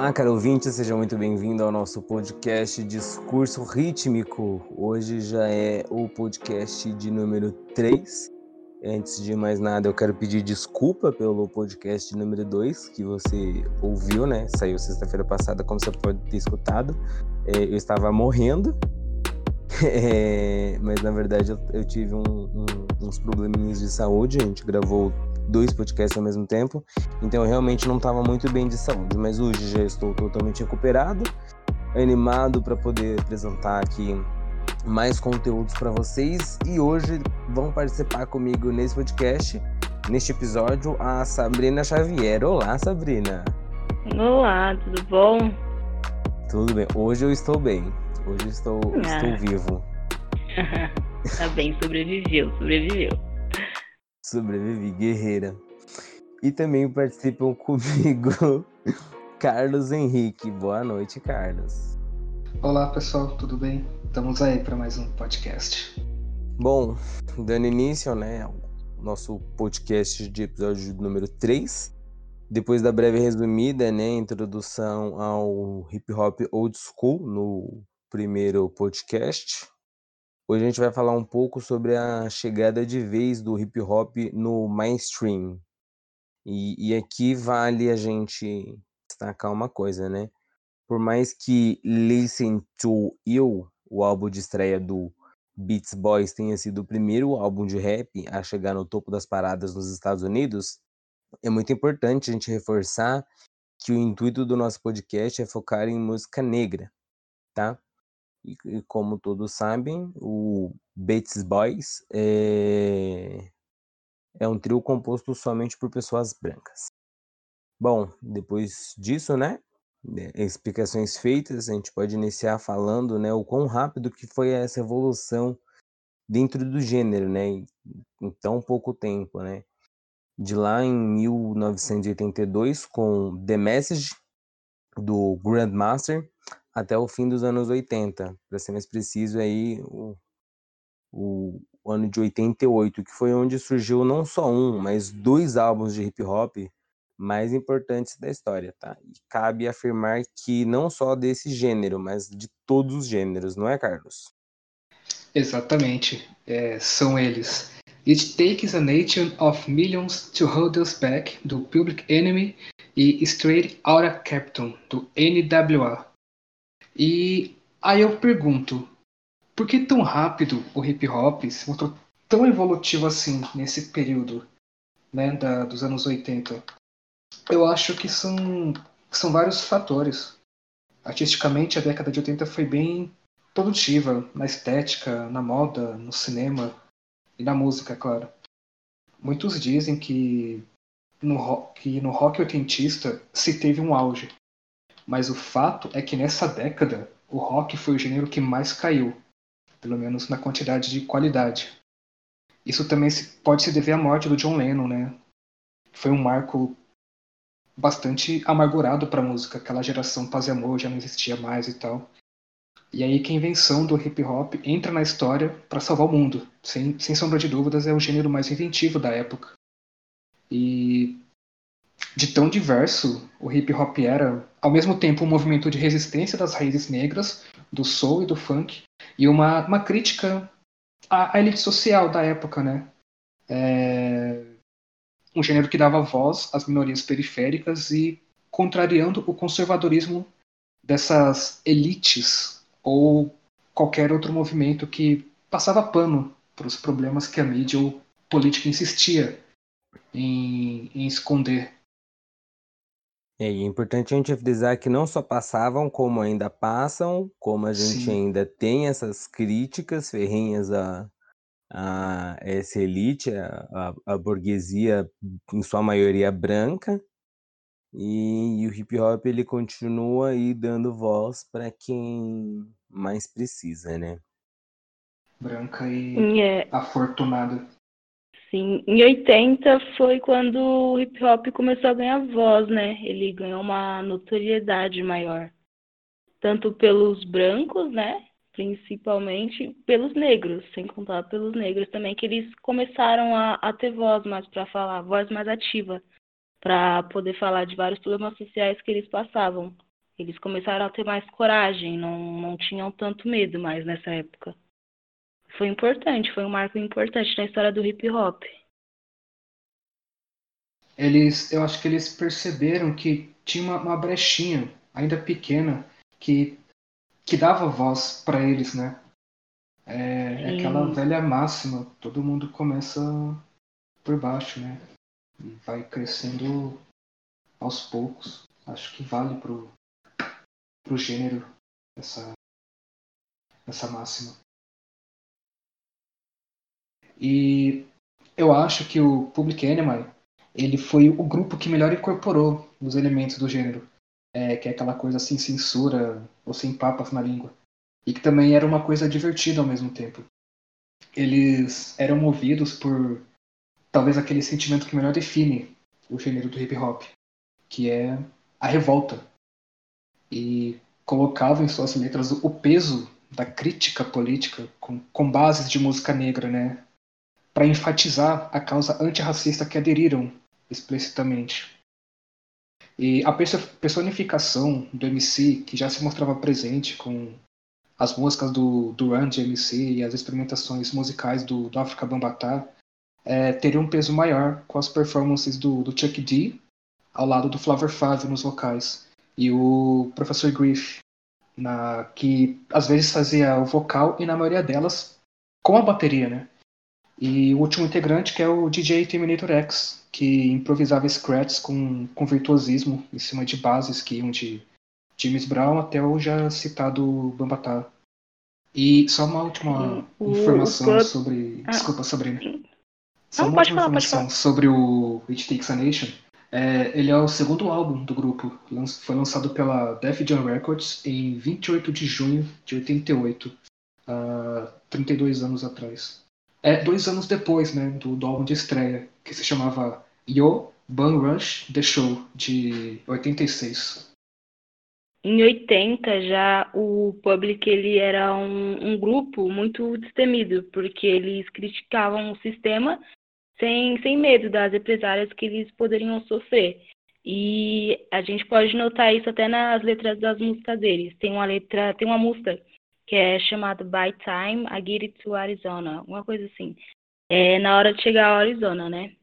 Olá, caro ouvinte, seja muito bem-vindo ao nosso podcast Discurso Rítmico. Hoje já é o podcast de número 3. Antes de mais nada, eu quero pedir desculpa pelo podcast número 2 que você ouviu, né? Saiu sexta-feira passada, como você pode ter escutado. É, eu estava morrendo, é, mas na verdade eu, tive um, um, uns probleminhas de saúde. A gente gravou dois podcasts ao mesmo tempo, então eu realmente não estava muito bem de saúde. Mas hoje já estou totalmente recuperado, animado para poder apresentar aqui mais conteúdos para vocês e hoje vão participar comigo nesse podcast, neste episódio, a Sabrina Xavier. Olá, Sabrina. Olá, tudo bom? Tudo bem. Hoje eu estou bem. Hoje eu estou, ah. estou vivo. tá bem, sobreviveu, sobreviveu. Sobrevivi, guerreira. E também participam comigo Carlos Henrique. Boa noite, Carlos. Olá, pessoal, tudo bem? Estamos aí para mais um podcast. Bom, dando início, né, ao nosso podcast de episódio número 3. Depois da breve resumida, né, introdução ao hip hop old school no primeiro podcast. Hoje a gente vai falar um pouco sobre a chegada de vez do hip hop no mainstream. E, e aqui vale a gente destacar uma coisa, né? Por mais que Listen to You o álbum de estreia do Beats Boys tenha sido o primeiro álbum de rap a chegar no topo das paradas nos Estados Unidos, é muito importante a gente reforçar que o intuito do nosso podcast é focar em música negra, tá? E, e como todos sabem, o Beats Boys é, é um trio composto somente por pessoas brancas. Bom, depois disso, né? Né, explicações feitas, a gente pode iniciar falando, né, o quão rápido que foi essa evolução dentro do gênero, né, em tão pouco tempo, né. De lá em 1982 com The Message do Grandmaster até o fim dos anos 80, para ser mais preciso aí o, o, o ano de 88, que foi onde surgiu não só um, mas dois álbuns de hip hop mais importantes da história, tá? E cabe afirmar que não só desse gênero, mas de todos os gêneros, não é, Carlos? Exatamente. É, são eles. It Takes a Nation of Millions to Hold Us Back, do Public Enemy, e Straight Outta Captain, do NWA. E aí eu pergunto, por que tão rápido o hip hop se mostrou tão evolutivo assim nesse período né, da, dos anos 80? Eu acho que são, são vários fatores. Artisticamente, a década de 80 foi bem produtiva na estética, na moda, no cinema e na música, claro. Muitos dizem que no rock, que no rock oitentista se teve um auge, mas o fato é que nessa década o rock foi o gênero que mais caiu, pelo menos na quantidade de qualidade. Isso também pode se dever à morte do John Lennon, né? Foi um marco bastante amargurado para a música. Aquela geração paz e amor já não existia mais e tal. E aí que a invenção do hip hop entra na história para salvar o mundo. Sem, sem sombra de dúvidas, é o gênero mais inventivo da época. E de tão diverso o hip hop era, ao mesmo tempo um movimento de resistência das raízes negras, do soul e do funk, e uma, uma crítica à, à elite social da época, né? É, um gênero que dava voz às minorias periféricas e contrariando o conservadorismo dessas elites ou qualquer outro movimento que passava pano para os problemas que a mídia ou política insistia em, em esconder. É, é importante a gente frisar que não só passavam, como ainda passam, como a gente Sim. ainda tem essas críticas ferrenhas a, a essa elite, a, a, burguesia, em sua maioria branca, e, e, o hip hop ele continua aí dando voz para quem mais precisa, né? Branca e é. afortunada. Sim, em 80 foi quando o hip hop começou a ganhar voz, né? Ele ganhou uma notoriedade maior. Tanto pelos brancos, né? principalmente pelos negros, sem contar pelos negros também, que eles começaram a, a ter voz mais para falar, voz mais ativa, para poder falar de vários problemas sociais que eles passavam. Eles começaram a ter mais coragem, não, não tinham tanto medo mais nessa época. Foi importante, foi um marco importante na história do hip hop. Eles, eu acho que eles perceberam que tinha uma, uma brechinha, ainda pequena, que, que dava voz para eles, né? É, é aquela velha máxima, todo mundo começa por baixo, né? E vai crescendo aos poucos. Acho que vale pro, pro gênero essa, essa máxima. E eu acho que o Public Enemy ele foi o grupo que melhor incorporou os elementos do gênero, é, que é aquela coisa sem censura ou sem papas na língua, e que também era uma coisa divertida ao mesmo tempo. Eles eram movidos por talvez aquele sentimento que melhor define o gênero do hip hop, que é a revolta. E colocavam em suas letras o peso da crítica política com, com bases de música negra, né? Para enfatizar a causa antirracista que aderiram explicitamente. E a personificação do MC, que já se mostrava presente com as músicas do, do Run de MC e as experimentações musicais do, do Africa Bambata, é, teria um peso maior com as performances do, do Chuck D ao lado do Flavor Flav nos vocais e o Professor Griff, na, que às vezes fazia o vocal e na maioria delas com a bateria, né? E o último integrante que é o DJ Terminator X, que improvisava scratches com, com virtuosismo em cima de bases que iam de James Brown até o já citado Bambatá. E só uma última o, informação o... sobre. Ah. Desculpa, Sabrina. Só Não, uma última falar, informação sobre o It Takes a Nation. É, ele é o segundo álbum do grupo. Foi lançado pela Def Jam Records em 28 de junho de 88, uh, 32 anos atrás. É dois anos depois né, do, do álbum de estreia, que se chamava Yo Bun Rush The Show, de 86. Em 80 já o Public ele era um, um grupo muito destemido, porque eles criticavam o sistema sem, sem medo das represárias que eles poderiam sofrer. E a gente pode notar isso até nas letras das músicas deles. Tem uma letra, tem uma música que é chamado By Time I Get It to Arizona, uma coisa assim. É na hora de chegar ao Arizona, né?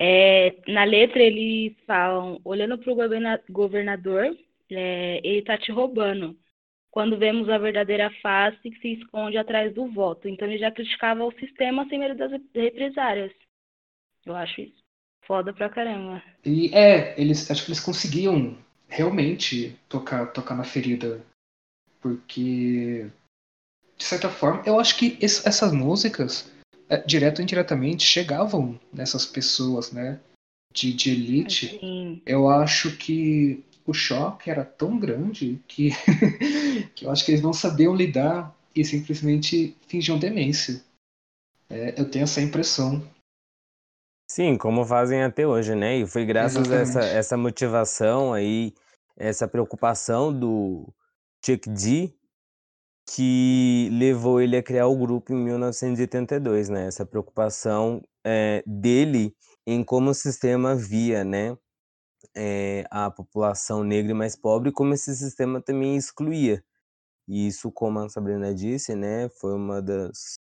É, na letra eles falam, olhando para o governador, é, ele está te roubando. Quando vemos a verdadeira face que se esconde atrás do voto. Então ele já criticava o sistema sem medo das represárias. Eu acho isso foda pra caramba. E é, eles acho que eles conseguiam realmente tocar, tocar na ferida. Porque de certa forma, eu acho que esse, essas músicas, é, direto ou indiretamente, chegavam nessas pessoas, né? De, de elite. Sim. Eu acho que o choque era tão grande que, que eu acho que eles não sabiam lidar e simplesmente fingiam demência. É, eu tenho essa impressão. Sim, como fazem até hoje, né? E foi graças Exatamente. a essa, essa motivação aí, essa preocupação do Chuck D que levou ele a criar o grupo em 1982, né? Essa preocupação é, dele em como o sistema via, né? É, a população negra mais pobre, como esse sistema também excluía. E isso, como a Sabrina disse, né, foi uma das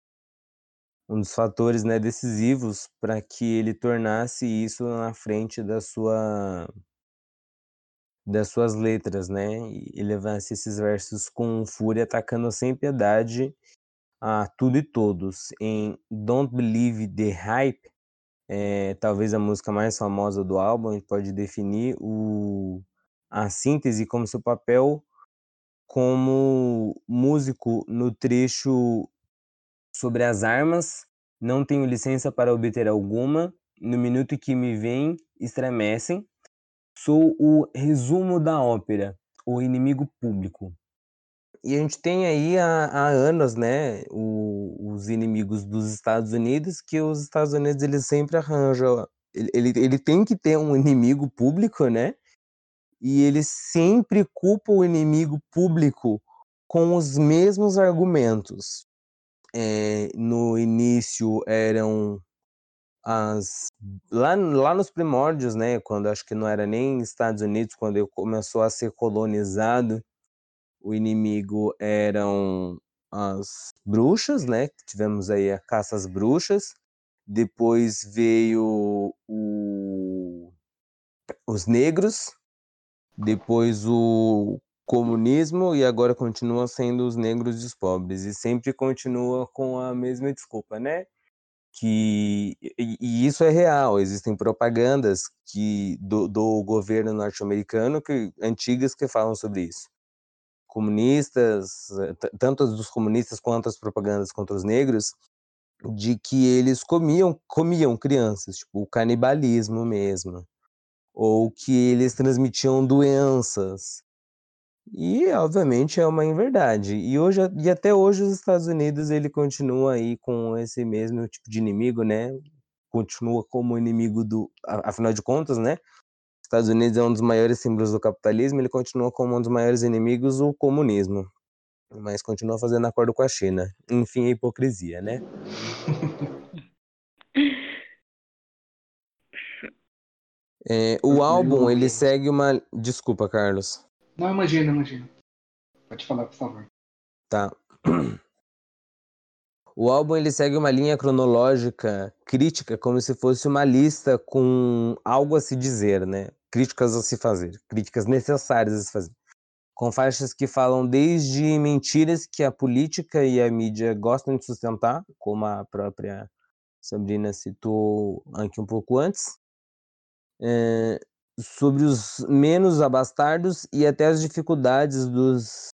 um dos fatores, né, decisivos para que ele tornasse isso na frente da sua das suas letras, né? E levasse esses versos com fúria, atacando sem piedade a tudo e todos. Em Don't Believe the Hype, é, talvez a música mais famosa do álbum, a gente pode definir o, a síntese como seu papel como músico no trecho sobre as armas. Não tenho licença para obter alguma. No minuto que me vem, estremecem Sou o resumo da ópera, O Inimigo Público. E a gente tem aí há, há anos, né, o, os inimigos dos Estados Unidos, que os Estados Unidos eles sempre arranjam, ele, ele, ele tem que ter um inimigo público, né, e ele sempre culpa o inimigo público com os mesmos argumentos. É, no início eram as lá, lá nos primórdios, né, quando acho que não era nem Estados Unidos, quando ele começou a ser colonizado, o inimigo eram as bruxas, né? Tivemos aí a caça às bruxas. Depois veio o, os negros, depois o comunismo e agora continua sendo os negros e os pobres. E sempre continua com a mesma desculpa, né? Que, e, isso é real, existem propagandas que, do, do governo norte-americano que, antigas que falam sobre isso comunistas, eh, tanto dos comunistas quanto as propagandas contra os negros, de que eles comiam comiam crianças, tipo o canibalismo mesmo, ou que eles transmitiam doenças. E obviamente é uma inverdade. E hoje e até hoje os Estados Unidos ele continua aí com esse mesmo tipo de inimigo, né? Continua como inimigo do afinal de contas, né? Estados Unidos é um dos maiores símbolos do capitalismo, ele continua como um dos maiores inimigos o comunismo, mas continua fazendo acordo com a China. Enfim, a hipocrisia, né? É, o álbum, ele segue uma. Desculpa, Carlos. Não, imagina, imagina. Pode falar, por favor. Tá. O álbum ele segue uma linha cronológica crítica, como se fosse uma lista com algo a se dizer, né? Críticas a se fazer, críticas necessárias a se fazer. Com faixas que falam desde mentiras que a política e a mídia gostam de sustentar, como a própria Sabrina citou aqui um pouco antes, é, sobre os menos abastardos e até as dificuldades dos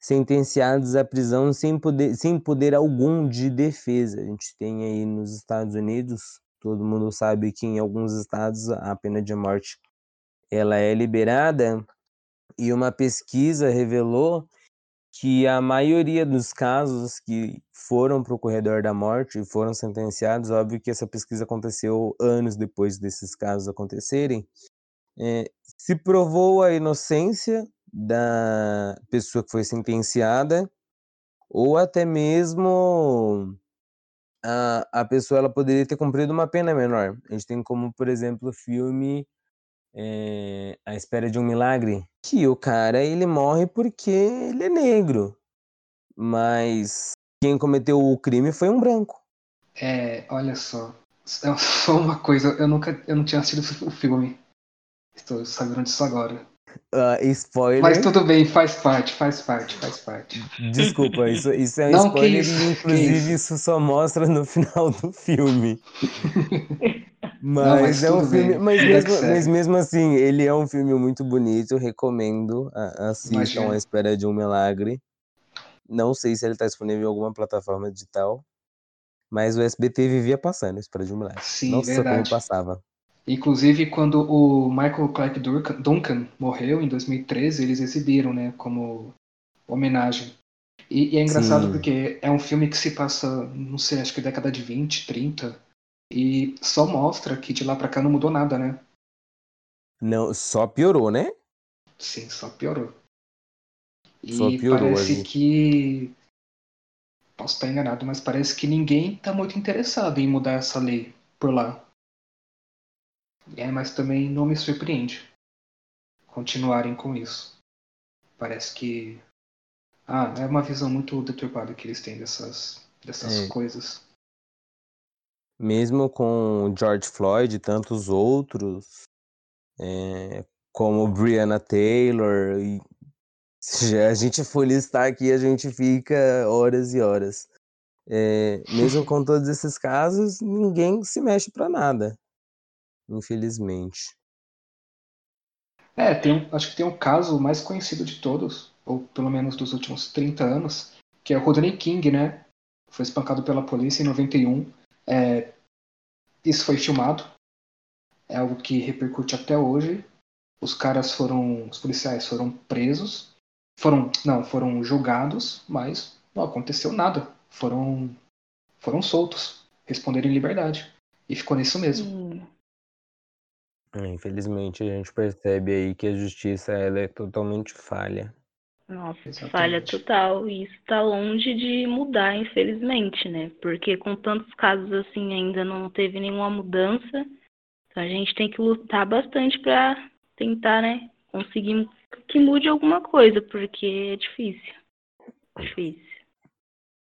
sentenciados à prisão sem poder, sem poder algum de defesa. A gente tem aí nos Estados Unidos, todo mundo sabe que em alguns estados a pena de morte ela é liberada e uma pesquisa revelou que a maioria dos casos que foram para o corredor da morte e foram sentenciados, óbvio que essa pesquisa aconteceu anos depois desses casos acontecerem, é, se provou a inocência da pessoa que foi sentenciada, ou até mesmo a, a pessoa ela poderia ter cumprido uma pena menor. A gente tem como, por exemplo, o filme é, A Espera de um Milagre, que o cara ele morre porque ele é negro, mas quem cometeu o crime foi um branco. É, olha só, só uma coisa, eu nunca, eu não tinha assistido o filme, estou sabendo disso agora. Uh, spoiler. Mas tudo bem, faz parte, faz parte, faz parte. Desculpa, isso, isso é um Não, spoiler isso, inclusive isso? isso? só mostra no final do filme. mas, Não, mas é um filme. Mas mesmo, mas mesmo, assim, ele é um filme muito bonito, recomendo. Assistam. A Espera de um Milagre. Não sei se ele está disponível em alguma plataforma digital. Mas o SBT vivia passando, Espera de um Milagre. Sim, Nossa, verdade. como passava. Inclusive, quando o Michael Clark Duncan morreu em 2013, eles exibiram, né, como homenagem. E, e é engraçado Sim. porque é um filme que se passa, não sei, acho que década de 20, 30, e só mostra que de lá pra cá não mudou nada, né? Não, só piorou, né? Sim, só piorou. E só piorou, parece que. Posso estar enganado, mas parece que ninguém tá muito interessado em mudar essa lei por lá. É, mas também não me surpreende continuarem com isso. Parece que. Ah, é uma visão muito deturpada que eles têm dessas, dessas é. coisas. Mesmo com George Floyd e tantos outros, é, como Brianna Taylor, e se a gente for listar aqui, a gente fica horas e horas. É, mesmo com todos esses casos, ninguém se mexe para nada infelizmente. É, tem um, acho que tem um caso mais conhecido de todos, ou pelo menos dos últimos 30 anos, que é o Rodney King, né? Foi espancado pela polícia em 91. É, isso foi filmado. É algo que repercute até hoje. Os caras foram, os policiais foram presos, foram, não, foram julgados, mas não aconteceu nada. Foram, foram soltos, responderam em liberdade. E ficou nisso mesmo. Hum. É, infelizmente a gente percebe aí que a justiça ela é totalmente falha. Nossa, Exatamente. falha total. E isso tá longe de mudar, infelizmente, né? Porque com tantos casos assim ainda não teve nenhuma mudança. Então a gente tem que lutar bastante para tentar, né, conseguir que mude alguma coisa, porque é difícil. Difícil.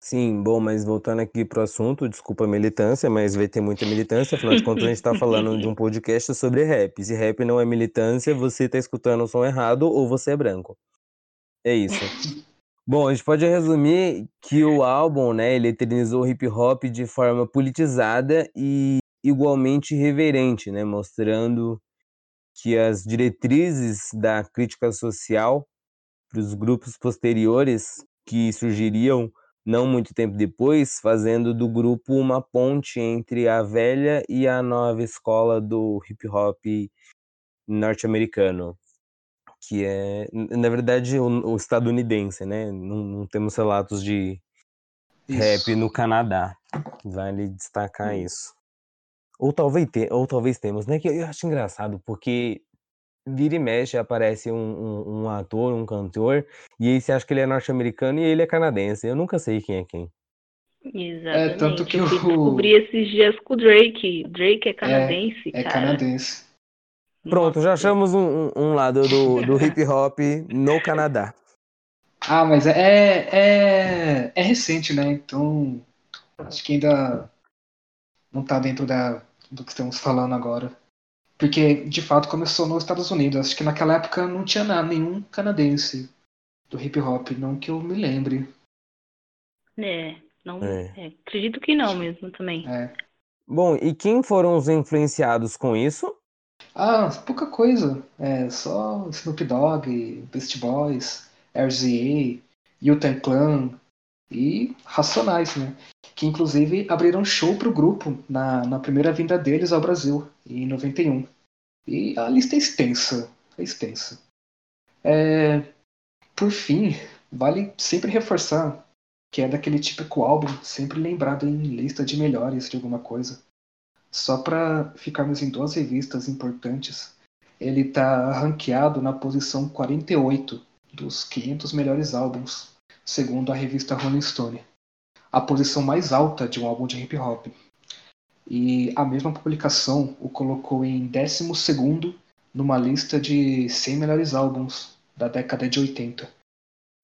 Sim, bom, mas voltando aqui pro assunto, desculpa a militância, mas vai ter muita militância, afinal de contas a gente tá falando de um podcast sobre rap. Se rap não é militância, você tá escutando o som errado ou você é branco. É isso. Bom, a gente pode resumir que o álbum, né, ele eternizou o hip hop de forma politizada e igualmente irreverente, né, mostrando que as diretrizes da crítica social para os grupos posteriores que surgiriam não muito tempo depois, fazendo do grupo uma ponte entre a velha e a nova escola do hip hop norte-americano, que é, na verdade, o, o estadunidense, né? Não, não, temos relatos de rap Isso. no Canadá. Vale destacar isso. Ou talvez, te, ou talvez temos, né? Que eu acho engraçado, porque vira e mexe aparece um, um, um, ator, um cantor, e aí você acha que ele é norte-americano e ele é canadense. Eu nunca sei quem é quem. Exatamente. É, tanto que eu descobri esses dias com o Drake. Drake é canadense, É cara. canadense. Pronto, já achamos um, um- um lado do, do hip hop no Canadá. Ah, mas é, é, é recente, né? Então, acho que ainda não tá dentro da, do que estamos falando agora. Porque, de fato, começou nos Estados Unidos. Acho que naquela época não tinha nada, nenhum canadense do hip hop, não que eu me lembre. É, não, É. é, acredito que não mesmo também. É. Bom, e quem foram os influenciados com isso? Ah, pouca coisa. É só Snoop Dogg, Beast Boys, RZA, Wu-Tang Clan e Racionais, né? Que inclusive abriram show pro grupo na, na primeira vinda deles ao Brasil, em 91. E a lista é extensa. É extensa. É, por fim, vale sempre reforçar que é daquele típico álbum sempre lembrado em lista de melhores de alguma coisa. Só para ficarmos em duas revistas importantes, ele está ranqueado na posição 48 dos 500 melhores álbuns, segundo a revista Rolling Stone. A posição mais alta de um álbum de hip hop. E a mesma publicação o colocou em 12 numa lista de 100 melhores álbuns da década de 80.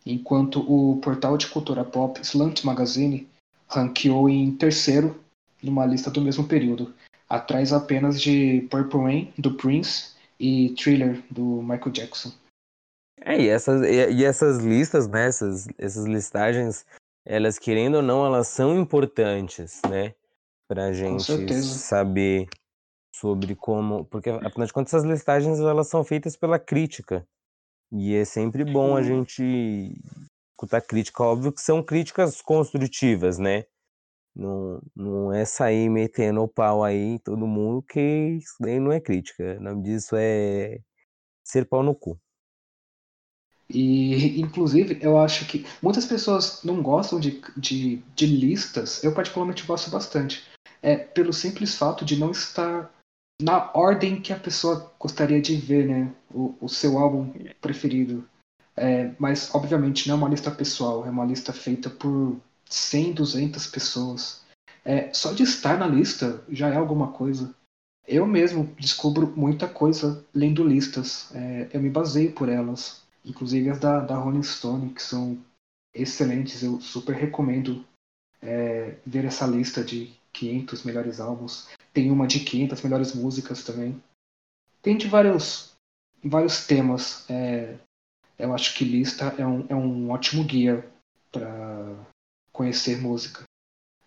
Enquanto o portal de cultura pop Slant Magazine ranqueou em terceiro numa lista do mesmo período, atrás apenas de Purple Rain, do Prince, e Thriller, do Michael Jackson. É, e essas, e, essas listas, né, essas, essas listagens, elas querendo ou não, elas são importantes, né? Pra gente saber sobre como. Porque, afinal de contas, essas listagens elas são feitas pela crítica. E é sempre bom a gente escutar crítica. Óbvio que são críticas construtivas, né? Não, não é sair metendo o pau aí em todo mundo, que isso daí não é crítica. O nome disso é ser pau no cu. E, inclusive, eu acho que muitas pessoas não gostam de, de, de listas, eu particularmente gosto bastante, é pelo simples fato de não estar na ordem que a pessoa gostaria de ver, né? O, o seu álbum preferido. É, mas, obviamente, não é uma lista pessoal, é uma lista feita por 100, 200 pessoas. É, só de estar na lista já é alguma coisa. Eu mesmo descubro muita coisa lendo listas. É, eu me baseio por elas. Inclusive as da, da Rolling Stone, que são excelentes. Eu super recomendo é, ver essa lista de 500 melhores álbuns. Tem uma de 500 melhores músicas também. Tem de vários, vários temas. É, eu acho que lista é um, é um ótimo guia para conhecer música.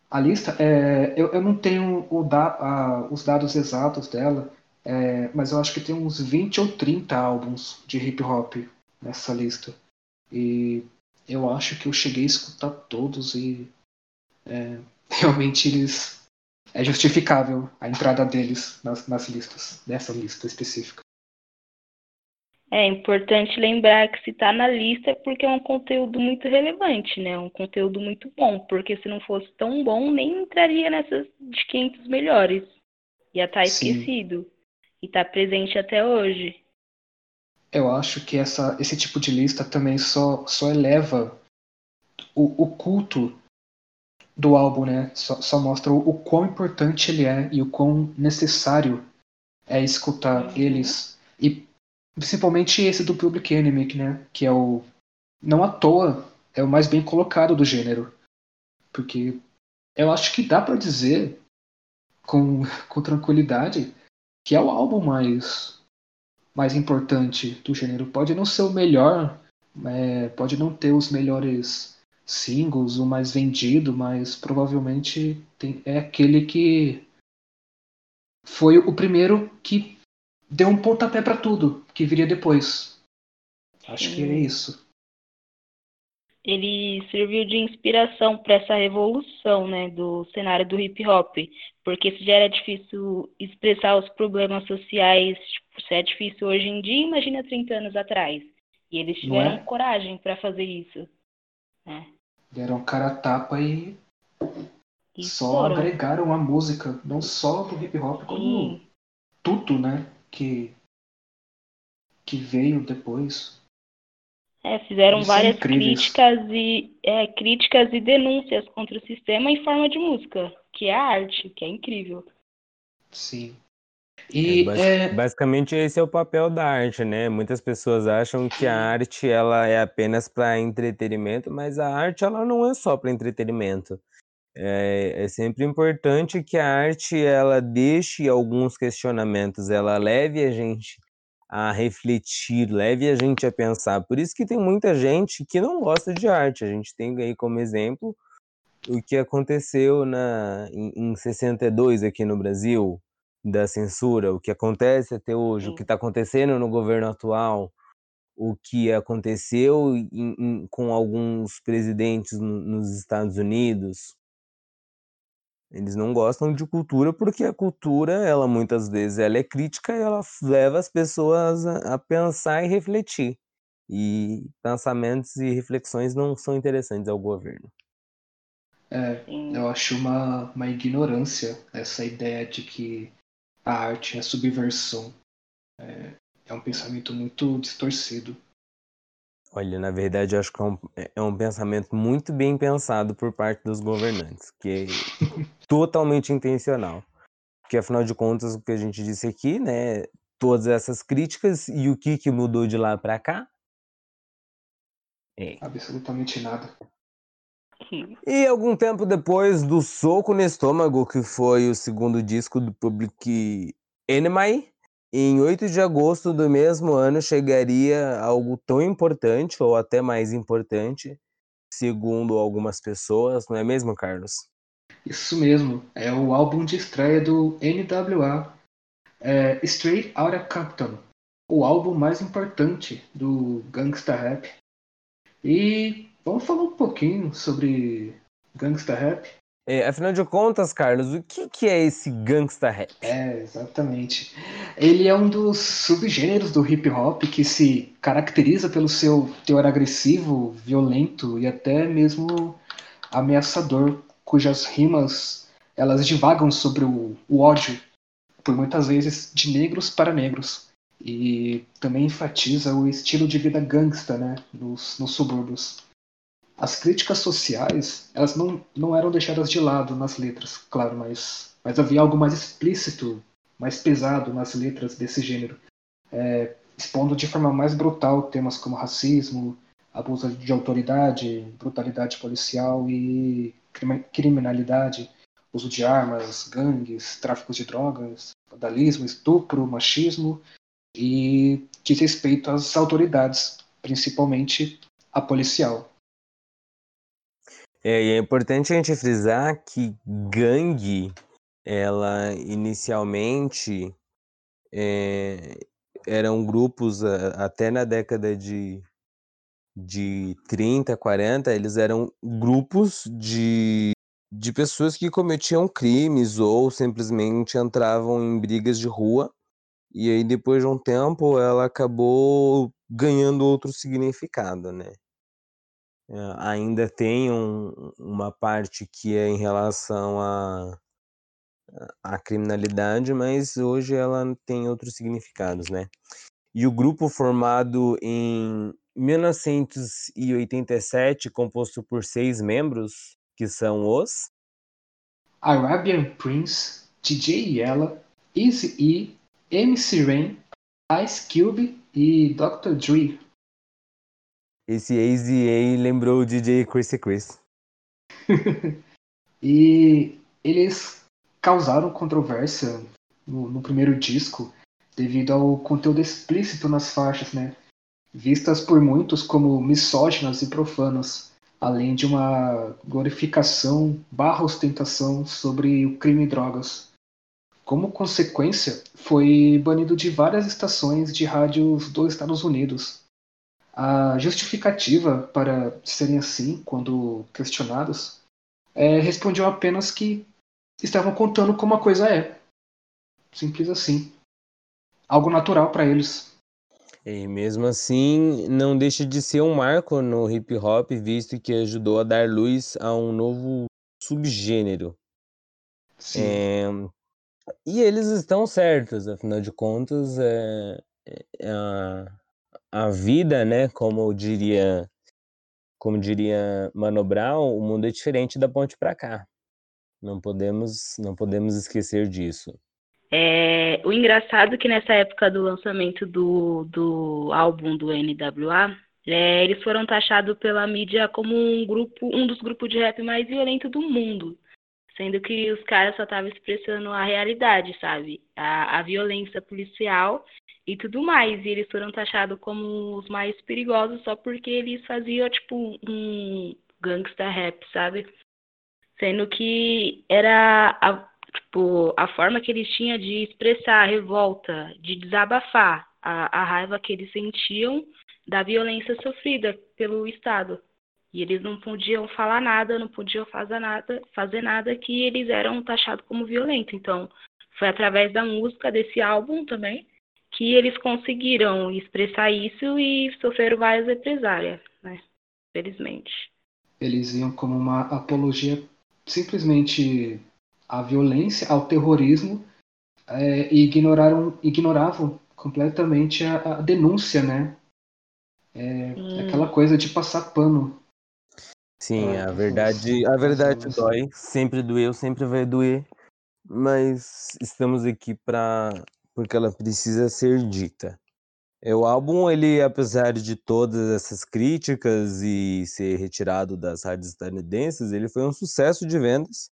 A lista, é, eu, eu não tenho da, a, os dados exatos dela, é, mas eu acho que tem uns 20 ou 30 álbuns de hip hop nessa lista. E eu acho que eu cheguei a escutar todos e é, realmente eles. É justificável a entrada deles nas, nas listas, dessa lista específica. É importante lembrar que se tá na lista é porque é um conteúdo muito relevante, né? Um conteúdo muito bom, porque se não fosse tão bom, nem entraria nessas de 500 melhores. Ia estar Sim. esquecido. E tá presente até hoje. Eu acho que essa, esse tipo de lista também só, só eleva o, o culto do álbum, né? Só, só mostra o, o, quão importante ele é e o quão necessário é escutar uhum. eles. E principalmente esse do Public Enemy, né? Que é o. Não à toa, é o mais bem colocado do gênero. Porque eu acho que dá para dizer com, com tranquilidade que é o álbum mais mais importante do gênero. Pode não ser o melhor, é, pode não ter os melhores singles, o mais vendido, mas provavelmente tem, é aquele que foi o primeiro que deu um pontapé para tudo que viria depois. Acho Sim. que é isso. Ele serviu de inspiração para essa revolução, né, do cenário do hip hop, porque se já era difícil expressar os problemas sociais, tipo, se é difícil hoje em dia, imagina 30 anos atrás. E eles tiveram é? coragem para fazer isso. Né? Deram cara a tapa e, e só foram. agregaram a música, não só do hip hop, como Sim. tudo, né? Que, que veio depois. É, fizeram Eles várias críticas e, é, críticas e denúncias contra o sistema em forma de música, que é a arte, que é incrível. Sim. E, é, é... Basicamente esse é o papel da arte, né? Muitas pessoas acham que a arte ela é apenas para entretenimento, mas a arte ela não é só para entretenimento. É, é, sempre importante que a arte ela deixe alguns questionamentos, ela leve a gente a refletir, leve a gente a pensar. Por isso que tem muita gente que não gosta de arte. A gente tem aí como exemplo o que aconteceu na, em, em 62 aqui no Brasil, da censura, o que acontece até hoje, Sim. o que está acontecendo no governo atual, o que aconteceu em, em, com alguns presidentes no, nos Estados Unidos. Eles não gostam de cultura porque a cultura, ela muitas vezes ela é crítica e ela leva as pessoas a, a pensar e refletir. E pensamentos e reflexões não são interessantes ao governo. É, eu acho uma, uma ignorância essa ideia de que a arte é subversão. É, é um pensamento muito distorcido. Olha, na verdade, eu acho que é um, é um pensamento muito bem pensado por parte dos governantes, que é totalmente intencional. Porque, afinal de contas, o que a gente disse aqui, né? Todas essas críticas e o que, que mudou de lá para cá? É. Absolutamente nada. E algum tempo depois do Soco no Estômago, que foi o segundo disco do Public Enemy, em 8 de agosto do mesmo ano chegaria algo tão importante, ou até mais importante, segundo algumas pessoas, não é mesmo, Carlos? Isso mesmo, é o álbum de estreia do NWA, é Straight Outta Compton, o álbum mais importante do gangsta rap. E Vamos falar um pouquinho sobre gangsta rap. É, afinal de contas, Carlos, o que, que é esse gangsta rap? É, exatamente. Ele é um dos subgêneros do hip hop que se caracteriza pelo seu teor agressivo, violento e até mesmo ameaçador, cujas rimas elas divagam sobre o, o ódio, por muitas vezes de negros para negros. E também enfatiza o estilo de vida gangsta né, nos, nos subúrbios. As críticas sociais, elas não, não eram deixadas de lado nas letras, claro, mas, mas havia algo mais explícito, mais pesado nas letras desse gênero, é, expondo de forma mais brutal temas como racismo, abuso de autoridade, brutalidade policial e criminalidade, uso de armas, gangues, tráfico de drogas, vandalismo, estupro, machismo e desrespeito às autoridades, principalmente a policial. É, e é importante a gente frisar que gangue, ela inicialmente é, eram grupos até na década de, de 30, 40, eles eram grupos de, de pessoas que cometiam crimes ou simplesmente entravam em brigas de rua. E aí, depois de um tempo, ela acabou ganhando outro significado, né? Ainda tem um, uma parte que é em relação à à criminalidade, mas hoje ela tem outros significados, né. e o grupo formado em 1987, composto por seis membros, que são os Arabian Prince, DJ Yella, Eazy-E, MC Rain, Ice Cube e Dr. Dre. Esse Eazy-A lembrou o DJ Chrissy Chris. e eles causaram controvérsia no, no, primeiro disco devido ao conteúdo explícito nas faixas, né? Vistas por muitos como misóginas e profanas, além de uma glorificação barra ostentação sobre o crime e drogas. Como consequência, foi banido de várias estações de rádios dos Estados Unidos. A justificativa para serem assim, quando questionados, é, respondiam apenas que estavam contando como a coisa é. Simples assim. Algo natural para eles. E mesmo assim, não deixa de ser um marco no hip hop, visto que ajudou a dar luz a um novo subgênero. Sim. É, e eles estão certos, afinal de contas, é, é a, vida, né, como diria como diria Mano Brown, o mundo é diferente da ponte para cá. Não podemos não podemos esquecer disso. É, o engraçado é que nessa época do lançamento do, do álbum do NWA, é, eles foram taxados pela mídia como um grupo, um dos grupos de rap mais violentos do mundo sendo que os caras só estavam expressando a realidade, sabe? A, a violência policial e tudo mais. E eles foram taxados como os mais perigosos só porque eles faziam, tipo, um gangsta rap, sabe? Sendo que era a, tipo, a forma que eles tinham de expressar a revolta, de desabafar a, a raiva que eles sentiam da violência sofrida pelo Estado. E eles não podiam falar nada, não podiam fazer nada, fazer nada que eles eram taxados como violentos. Então, foi através da música desse álbum também que eles conseguiram expressar isso e sofreram várias represálias, né? Felizmente. Eles iam como uma apologia simplesmente à violência, ao terrorismo é, e ignoraram, ignoravam completamente a, a denúncia, né? É, aquela coisa de passar pano Sim, a verdade, a verdade dói, sempre doeu, sempre vai doer, mas estamos aqui para porque ela precisa ser dita. É, o álbum, ele, apesar de todas essas críticas e ser retirado das rádios estadunidenses, ele foi um sucesso de vendas,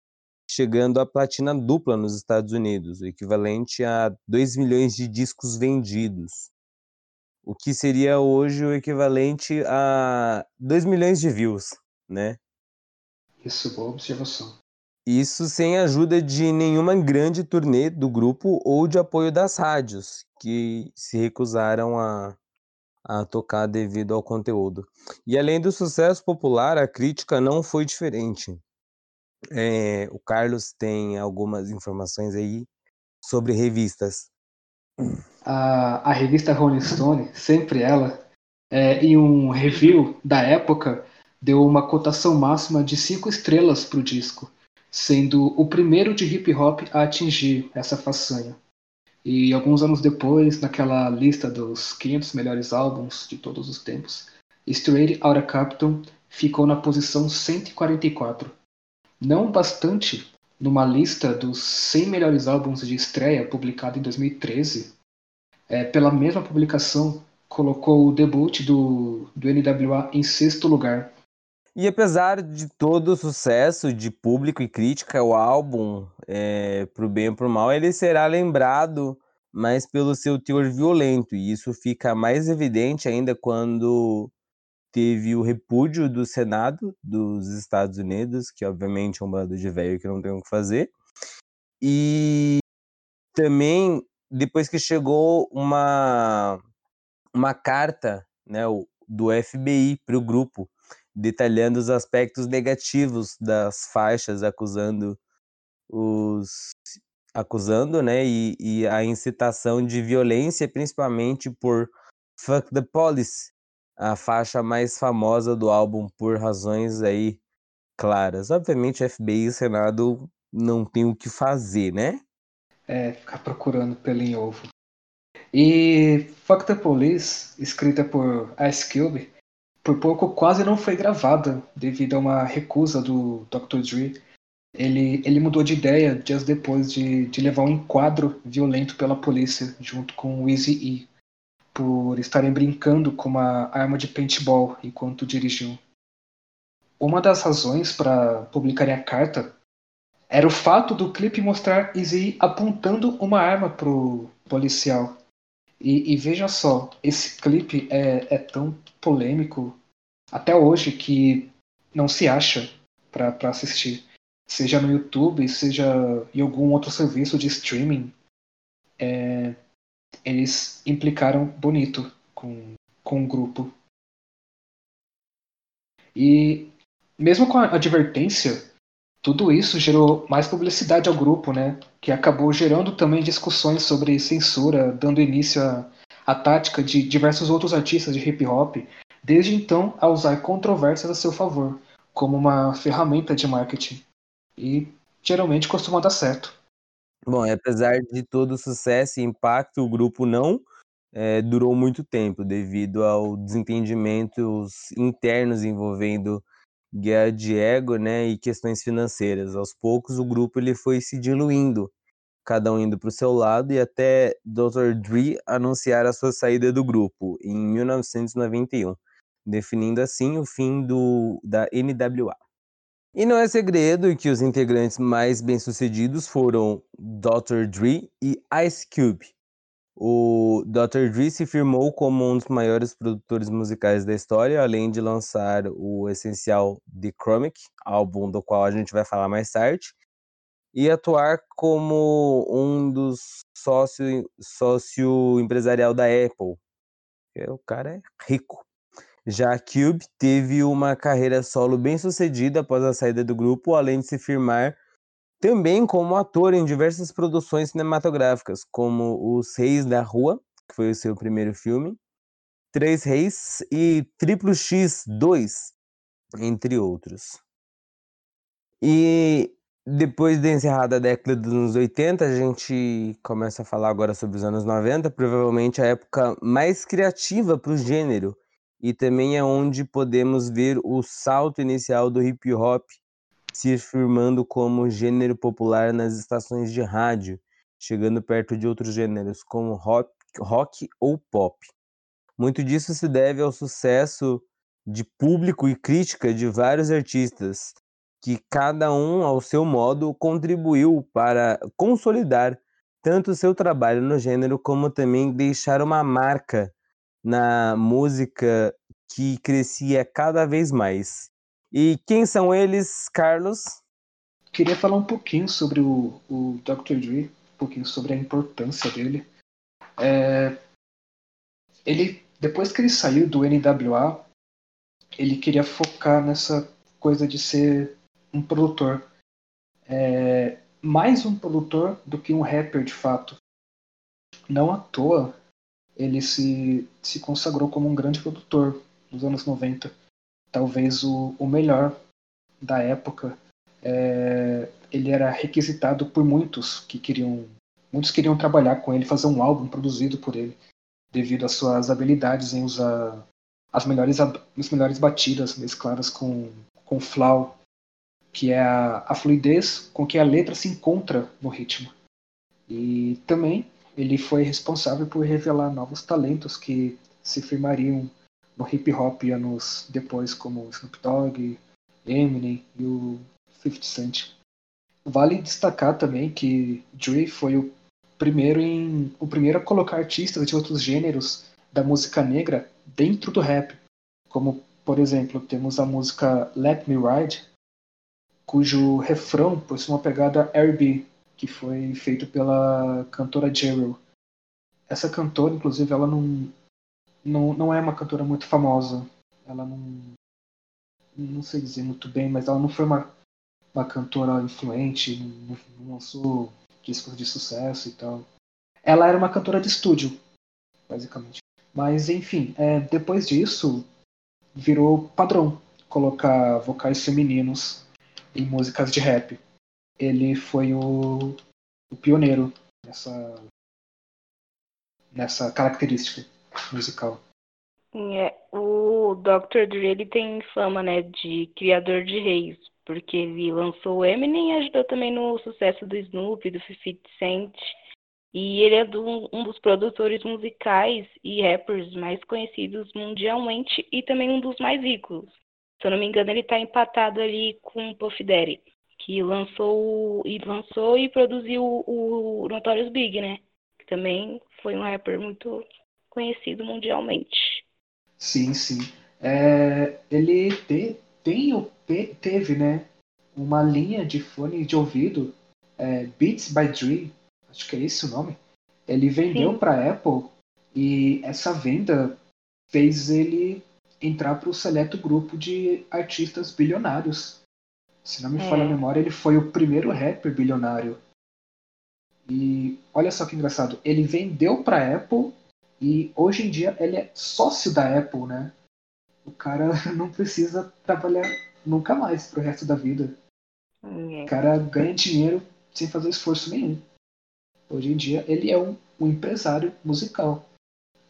chegando à platina dupla nos Estados Unidos, o equivalente a 2 milhões de discos vendidos. O que seria hoje o equivalente a 2 milhões de views né? Isso, boa observação. Isso sem ajuda de nenhuma grande turnê do grupo ou de apoio das rádios, que se recusaram a, a tocar devido ao conteúdo. E além do sucesso popular, a crítica não foi diferente. É, o Carlos tem algumas informações aí sobre revistas. A, a revista Rolling Stone, sempre ela, é, em um review da época, deu uma cotação máxima de 5 estrelas para o disco, sendo o primeiro de hip hop a atingir essa façanha. E alguns anos depois, naquela lista dos 500 melhores álbuns de todos os tempos, Straight Outta Captain ficou na posição 144. Não bastante, numa lista dos 100 melhores álbuns de estreia publicada em 2013, é, pela mesma publicação, colocou o debut do, do NWA em sexto lugar, e apesar de todo o sucesso de público e crítica, o álbum, é, pro bem ou pro mal, ele será lembrado mais pelo seu teor violento. E isso fica mais evidente ainda quando teve o repúdio do Senado dos Estados Unidos, que obviamente é um bando de velho que não tem o que fazer. E também depois que chegou uma, uma carta né, do FBI para o grupo detalhando os aspectos negativos das faixas, acusando os acusando, né, e, e a incitação de violência, principalmente por Fuck the Police, a faixa mais famosa do álbum por razões aí claras. Obviamente, FBI e Senado não tem o que fazer, né? É, ficar procurando pelo em ovo. E Fuck the Police, escrita por Ice Cube, por pouco quase não foi gravada devido a uma recusa do Dr. Dre. Ele, ele mudou de ideia dias depois de, de levar um enquadro violento pela polícia junto com o Easy E, por estarem brincando com uma arma de paintball enquanto dirigiam. Uma das razões para publicarem a carta era o fato do clipe mostrar Easy apontando uma arma pro policial. E, e veja só, esse clipe é, é tão polêmico até hoje que não se acha para assistir. Seja no YouTube, seja em algum outro serviço de streaming. É, eles implicaram bonito com, com o grupo. E mesmo com a advertência, tudo isso gerou mais publicidade ao grupo, né? Que acabou gerando também discussões sobre censura, dando início à, tática de diversos outros artistas de hip hop, desde então a usar controvérsias a seu favor, como uma ferramenta de marketing. E geralmente costuma dar certo. Bom, apesar de todo o sucesso e impacto, o grupo não é, durou muito tempo devido ao desentendimentos internos envolvendo guerra de ego, né, e questões financeiras. Aos poucos, o grupo ele foi se diluindo, cada um indo para o seu lado, e até Dr. Dre anunciar a sua saída do grupo em 1991, definindo assim o fim do, da NWA. E não é segredo que os integrantes mais bem-sucedidos foram Dr. Dre e Ice Cube, o Dr. Dre se firmou como um dos maiores produtores musicais da história, além de lançar o essencial The Chromic, álbum do qual a gente vai falar mais tarde, e atuar como um dos sócio, sócio empresarial da Apple. O cara é rico. Já Cube teve uma carreira solo bem sucedida após a saída do grupo, além de se firmar também como ator em diversas produções cinematográficas, como Os Reis da Rua, que foi o seu primeiro filme, Três Reis e Triplo X 2, entre outros. E depois de encerrada a década dos anos 80, a gente começa a falar agora sobre os anos 90, provavelmente a época mais criativa para o gênero, e também é onde podemos ver o salto inicial do hip hop se afirmando como gênero popular nas estações de rádio, chegando perto de outros gêneros como rock, rock ou pop. Muito disso se deve ao sucesso de público e crítica de vários artistas, que cada um, ao seu modo, contribuiu para consolidar tanto seu trabalho no gênero como também deixar uma marca na música que crescia cada vez mais. E quem são eles, Carlos? Queria falar um pouquinho sobre o, o Dr. Dre, um pouquinho sobre a importância dele. É, ele, depois que ele saiu do NWA, ele queria focar nessa coisa de ser um produtor. É, mais um produtor do que um rapper de fato. Não à toa ele se, se consagrou como um grande produtor nos anos 90 talvez o, o melhor da época. É, ele era requisitado por muitos que queriam, muitos queriam trabalhar com ele, fazer um álbum produzido por ele, devido às suas habilidades em usar as melhores, as melhores batidas mescladas com, com flow, que é a, a fluidez com que a letra se encontra no ritmo. E também ele foi responsável por revelar novos talentos que se firmariam no hip hop anos depois, como Snoop Dogg, Eminem e o 50 Cent. Vale destacar também que Dre foi o primeiro, em, o primeiro a colocar artistas de outros gêneros da música negra dentro do rap, como por exemplo temos a música Let Me Ride, cujo refrão possui uma pegada R&B, que foi feito pela cantora Jeryl. Essa cantora, inclusive, ela não, não, não é uma cantora muito famosa. Ela não. Não sei dizer muito bem, mas ela não foi uma, uma cantora influente, não, não lançou discos de sucesso e tal. Ela era uma cantora de estúdio, basicamente. Mas, enfim, é, depois disso, virou padrão colocar vocais femininos em músicas de rap. Ele foi o, o pioneiro nessa, nessa característica musical. É, o Dr. Dre ele tem fama, né, de criador de reis, porque ele lançou o Eminem e ajudou também no sucesso do Snoop, do 50 Cent. E ele é do, um dos produtores musicais e rappers mais conhecidos mundialmente e também um dos mais ricos. Se eu não me engano, ele está empatado ali com o Puff Daddy, que lançou e lançou e produziu o, o Notorious Big, né? Que também foi um rapper muito conhecido mundialmente. Sim, sim. É, ele te, tem, teve, né, uma linha de fone de ouvido, é, Beats by Dre, acho que é esse o nome. Ele vendeu para Apple e essa venda fez ele entrar para o seleto grupo de artistas bilionários. Se não me é. falha a memória, ele foi o primeiro rapper bilionário. E olha só que engraçado, ele vendeu para Apple e hoje em dia ele é sócio da Apple, né? O cara não precisa trabalhar nunca mais pro resto da vida. É. O cara ganha dinheiro sem fazer esforço nenhum. Hoje em dia ele é um, um empresário musical.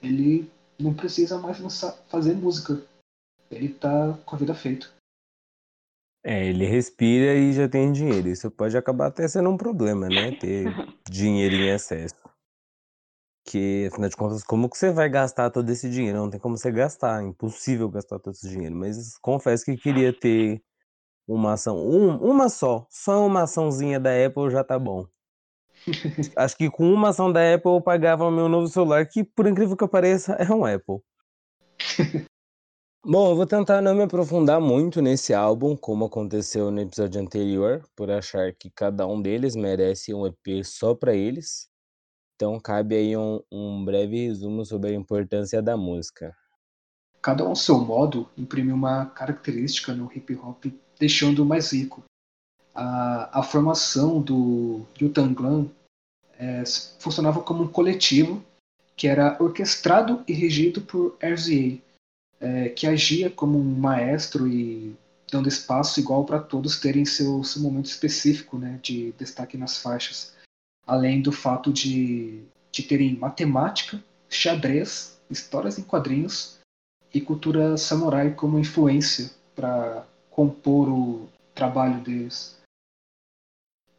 Ele não precisa mais fazer música. Ele tá com a vida feita. É, ele respira e já tem dinheiro. Isso pode acabar até sendo um problema, né? Ter dinheiro em excesso. Que, afinal de contas, como que você vai gastar todo esse dinheiro? Não tem como você gastar, é impossível gastar todo esse dinheiro. Mas confesso que queria ter uma ação, um, uma só, só uma açãozinha da Apple já tá bom. Acho que com uma ação da Apple eu pagava o meu novo celular, que por incrível que pareça é um Apple. Bom, eu vou tentar não me aprofundar muito nesse álbum, como aconteceu no episódio anterior, por achar que cada um deles merece um EP só para eles. Então cabe aí um, um breve resumo sobre a importância da música. Cada um ao seu modo imprime uma característica no hip hop, deixando mais rico. A, a formação do Yutan Clan é, funcionava como um coletivo que era orquestrado e regido por RZA, é, que agia como um maestro e dando espaço igual para todos terem seu, seu momento específico né, de destaque nas faixas além do fato de, de terem matemática, xadrez, histórias em quadrinhos e cultura samurai como influência para compor o trabalho deles.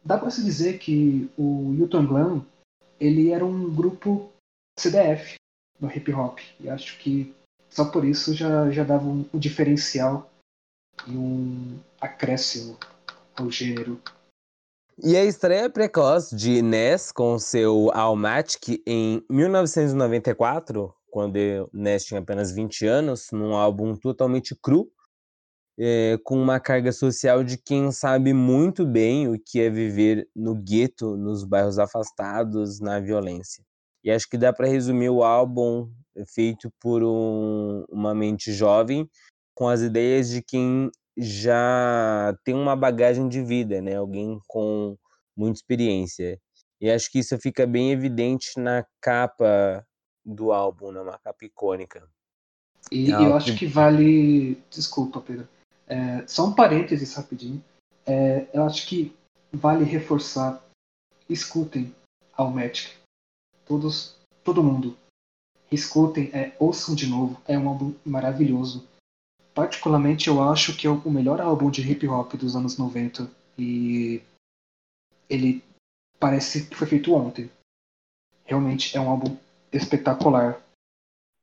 Dá para se dizer que o Yuton Glam ele era um grupo CDF no hip hop e acho que só por isso já, já dava um, um diferencial e um acréscimo ao gênero e a estreia precoce de Ness com seu Almatic em 1994, quando Ness tinha apenas 20 anos, num álbum totalmente cru, é, com uma carga social de quem sabe muito bem o que é viver no gueto, nos bairros afastados, na violência. E acho que dá para resumir o álbum feito por um, uma mente jovem, com as ideias de quem já tem uma bagagem de vida, né? Alguém com muita experiência. E acho que isso fica bem evidente na capa do álbum, né? Uma capa icônica. E é eu acho que vale. Desculpa, Pedro. É, só um parênteses rapidinho. É, eu acho que vale reforçar. Escutem ao Magic. Todos, todo mundo. Escutem, é, ouçam de novo. É um álbum maravilhoso particularmente eu acho que é o melhor álbum de hip hop dos anos 90 e ele parece que foi feito ontem. Realmente é um álbum espetacular.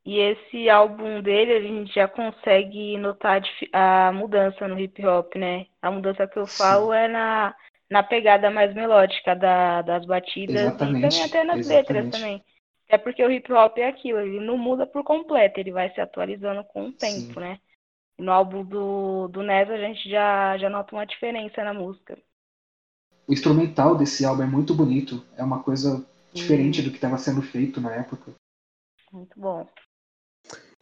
E esse álbum dele, a gente já consegue notar a mudança no hip hop, né? A mudança que eu falo Sim. é na, na pegada mais melódica da, das batidas exatamente, e também até nas exatamente. letras também. É porque o hip hop é aquilo, ele não muda por completo, ele vai se atualizando com o tempo, Sim. né? No álbum do, do Nes a gente já, já nota uma diferença na música. O instrumental desse álbum é muito bonito. É uma coisa diferente hum. do que estava sendo feito na época. Muito bom.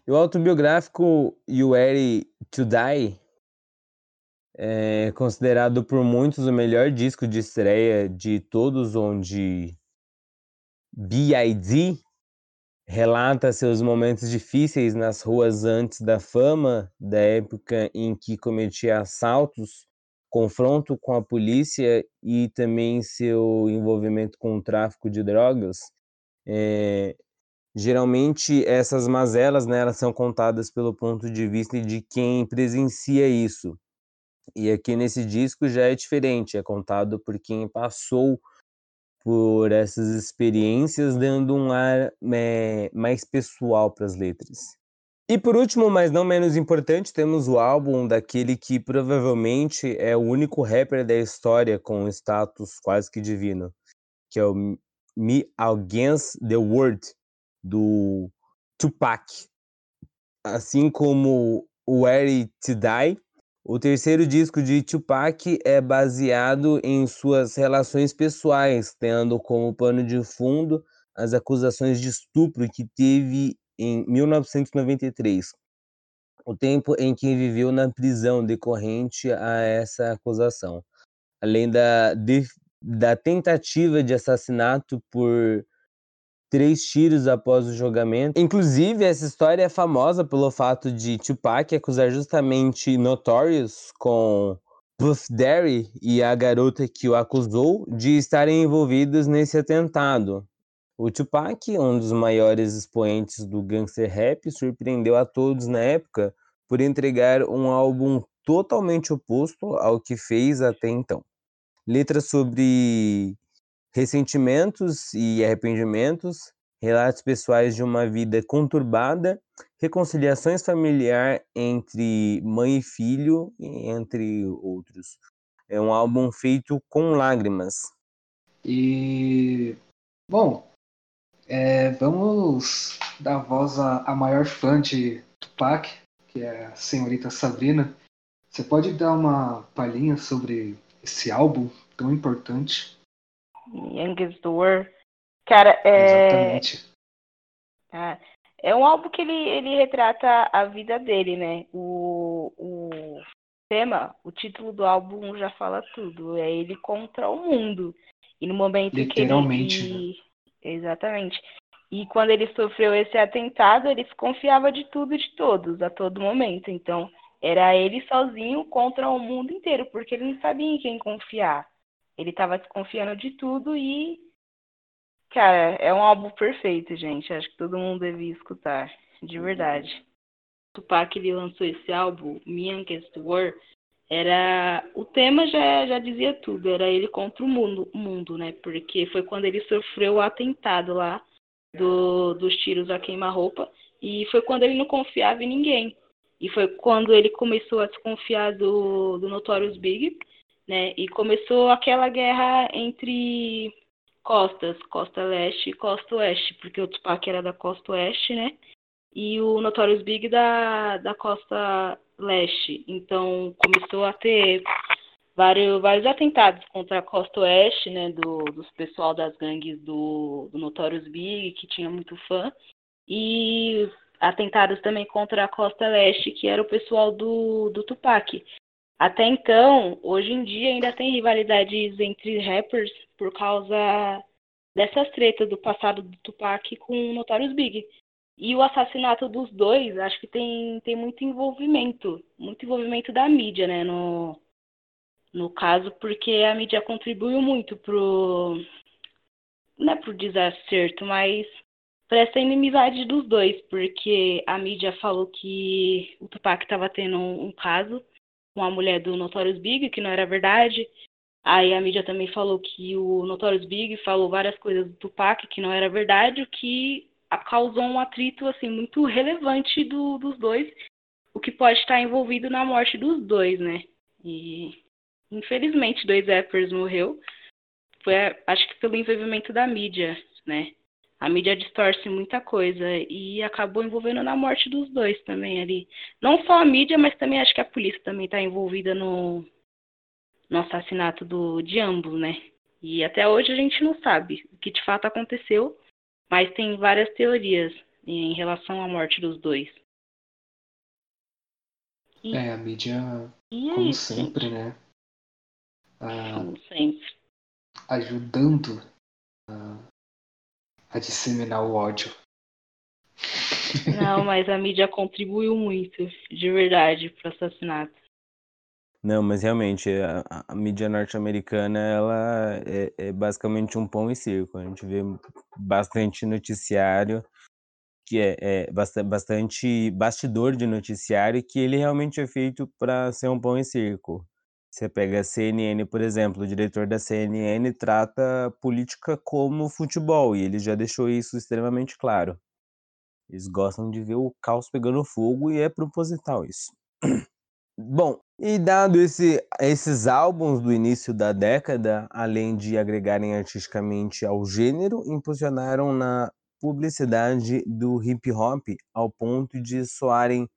E o autobiográfico You Ready to Die é considerado por muitos o melhor disco de estreia de todos, onde B.I.D relata seus momentos difíceis nas ruas antes da fama, da época em que cometia assaltos, confronto com a polícia e também seu envolvimento com o tráfico de drogas. É, geralmente essas mazelas, né, elas são contadas pelo ponto de vista de quem presencia isso. E aqui nesse disco já é diferente, é contado por quem passou por essas experiências, dando um ar é, mais pessoal para as letras. E por último, mas não menos importante, temos o álbum daquele que provavelmente é o único rapper da história com status quase que divino, que é o Me Against the World, do Tupac. Assim como o Where to Die, o terceiro disco de Tupac é baseado em suas relações pessoais, tendo como pano de fundo as acusações de estupro que teve em 1993, o tempo em que viveu na prisão decorrente a essa acusação, além da, da tentativa de assassinato por três tiros após o julgamento. Inclusive, essa história é famosa pelo fato de Tupac acusar justamente Notorious com Puff Daddy e a garota que o acusou de estarem envolvidos nesse atentado. O Tupac, um dos maiores expoentes do gangster rap, surpreendeu a todos na época por entregar um álbum totalmente oposto ao que fez até então. Letras sobre ressentimentos e arrependimentos, relatos pessoais de uma vida conturbada, reconciliações familiar entre mãe e filho, entre outros. É um álbum feito com lágrimas. E bom, é, vamos dar voz à, à maior fã de Tupac, que é a senhorita Sabrina. Você pode dar uma palhinha sobre esse álbum tão importante? Youngest Door. Cara, é. Exatamente. Ah, é um álbum que ele, ele retrata a vida dele, né? O, o tema, o título do álbum já fala tudo. É ele contra o mundo. E no momento que ele. Né? Exatamente. E quando ele sofreu esse atentado, ele confiava de tudo e de todos, a todo momento. Então, era ele sozinho contra o mundo inteiro, porque ele não sabia em quem confiar. Ele estava desconfiando de tudo e. Cara, é um álbum perfeito, gente. Acho que todo mundo devia escutar, de verdade. O Tupac ele lançou esse álbum, Me Against War, era o tema já, já dizia tudo, era ele contra o mundo, mundo, né? Porque foi quando ele sofreu o atentado lá do, dos tiros a queima-roupa e foi quando ele não confiava em ninguém. E foi quando ele começou a desconfiar do, do Notorious Big né? E começou aquela guerra entre costas, costa leste e costa oeste, porque o Tupac era da costa oeste, né? E o Notorious Big da, da costa leste. Então começou a ter vários, vários atentados contra a costa oeste, né? Do, dos pessoal das gangues do, do Notorious Big, que tinha muito fã. E atentados também contra a costa leste, que era o pessoal do, do Tupac. Até então, hoje em dia ainda tem rivalidades entre rappers por causa dessas tretas do passado do Tupac com o Notorious Big. E o assassinato dos dois, acho que tem, tem muito envolvimento, muito envolvimento da mídia, né, no, no caso, porque a mídia contribuiu muito pro, não é pro desacerto, mas para essa inimizade dos dois, porque a mídia falou que o Tupac estava tendo um, um caso com a mulher do Notorious Big, que não era verdade. Aí a mídia também falou que o Notorious Big falou várias coisas do Tupac que não era verdade, o que causou um atrito assim muito relevante do, dos dois, o que pode estar envolvido na morte dos dois, né? E infelizmente dois rappers morreu. Foi, acho que pelo envolvimento da mídia, né? A mídia distorce muita coisa e acabou envolvendo na morte dos dois também ali. Não só a mídia, mas também acho que a polícia também está envolvida no, no assassinato do, de ambos, né? E até hoje a gente não sabe o que de fato aconteceu, mas tem várias teorias em relação à morte dos dois. E, é, a mídia, é como isso, sempre, né? Ah, como sempre. Ajudando a a disseminar o ódio. Não, mas a mídia contribuiu muito, de verdade, para o assassinato. Não, mas realmente, a, a mídia norte-americana, ela é, é, basicamente um pão e circo. A gente vê bastante noticiário que é, é bastante bastidor de noticiário, que ele realmente é feito para ser um pão e circo. Você pega a CNN, por exemplo, o diretor da CNN trata política como futebol, e ele já deixou isso extremamente claro. Eles gostam de ver o caos pegando fogo e é proposital isso. Bom, e dado esse, esses álbuns do início da década, além de agregarem artisticamente ao gênero, impulsionaram na publicidade do hip hop ao ponto de soarem